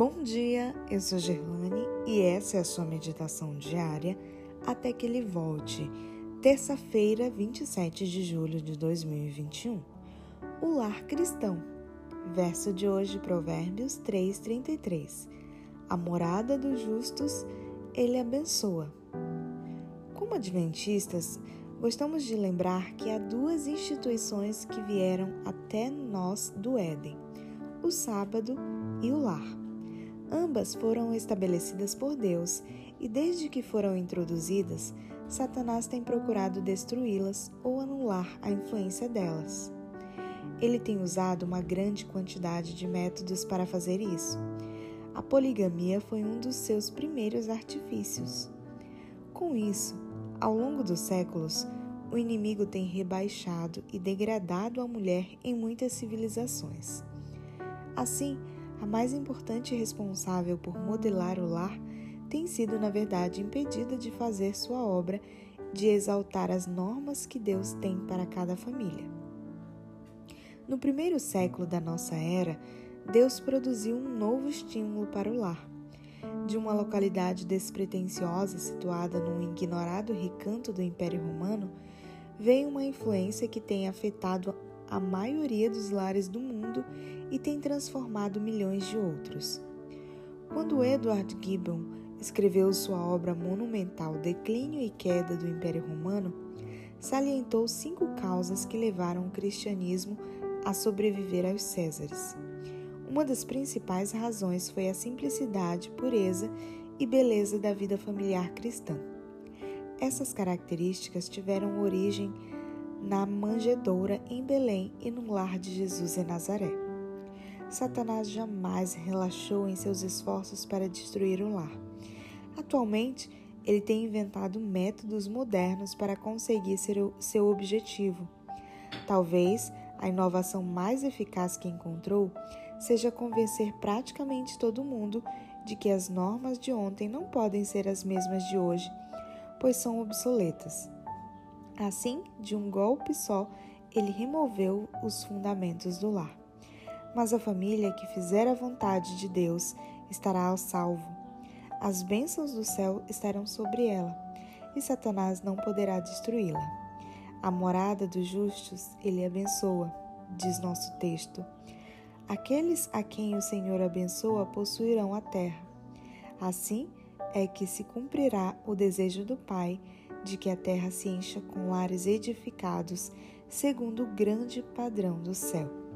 Bom dia, eu sou Gerlane e essa é a sua meditação diária até que ele volte, terça-feira, 27 de julho de 2021. O lar cristão. Verso de hoje, Provérbios 3:33. A morada dos justos ele abençoa. Como adventistas, gostamos de lembrar que há duas instituições que vieram até nós do Éden: o sábado e o lar. Ambas foram estabelecidas por Deus e, desde que foram introduzidas, Satanás tem procurado destruí-las ou anular a influência delas. Ele tem usado uma grande quantidade de métodos para fazer isso. A poligamia foi um dos seus primeiros artifícios. Com isso, ao longo dos séculos, o inimigo tem rebaixado e degradado a mulher em muitas civilizações. Assim, a mais importante responsável por modelar o lar tem sido, na verdade, impedida de fazer sua obra de exaltar as normas que Deus tem para cada família. No primeiro século da nossa era, Deus produziu um novo estímulo para o lar. De uma localidade despretensiosa situada num ignorado recanto do Império Romano, veio uma influência que tem afetado a maioria dos lares do mundo e tem transformado milhões de outros. Quando Edward Gibbon escreveu sua obra monumental Declínio e Queda do Império Romano, salientou cinco causas que levaram o cristianismo a sobreviver aos Césares. Uma das principais razões foi a simplicidade, pureza e beleza da vida familiar cristã. Essas características tiveram origem na manjedoura em Belém e no lar de Jesus em Nazaré. Satanás jamais relaxou em seus esforços para destruir o lar. Atualmente, ele tem inventado métodos modernos para conseguir seu objetivo. Talvez a inovação mais eficaz que encontrou seja convencer praticamente todo mundo de que as normas de ontem não podem ser as mesmas de hoje, pois são obsoletas. Assim, de um golpe só, ele removeu os fundamentos do lar. Mas a família que fizer a vontade de Deus estará ao salvo. As bênçãos do céu estarão sobre ela, e Satanás não poderá destruí-la. A morada dos justos ele abençoa, diz nosso texto. Aqueles a quem o Senhor abençoa possuirão a terra. Assim é que se cumprirá o desejo do Pai de que a terra se encha com lares edificados segundo o grande padrão do céu.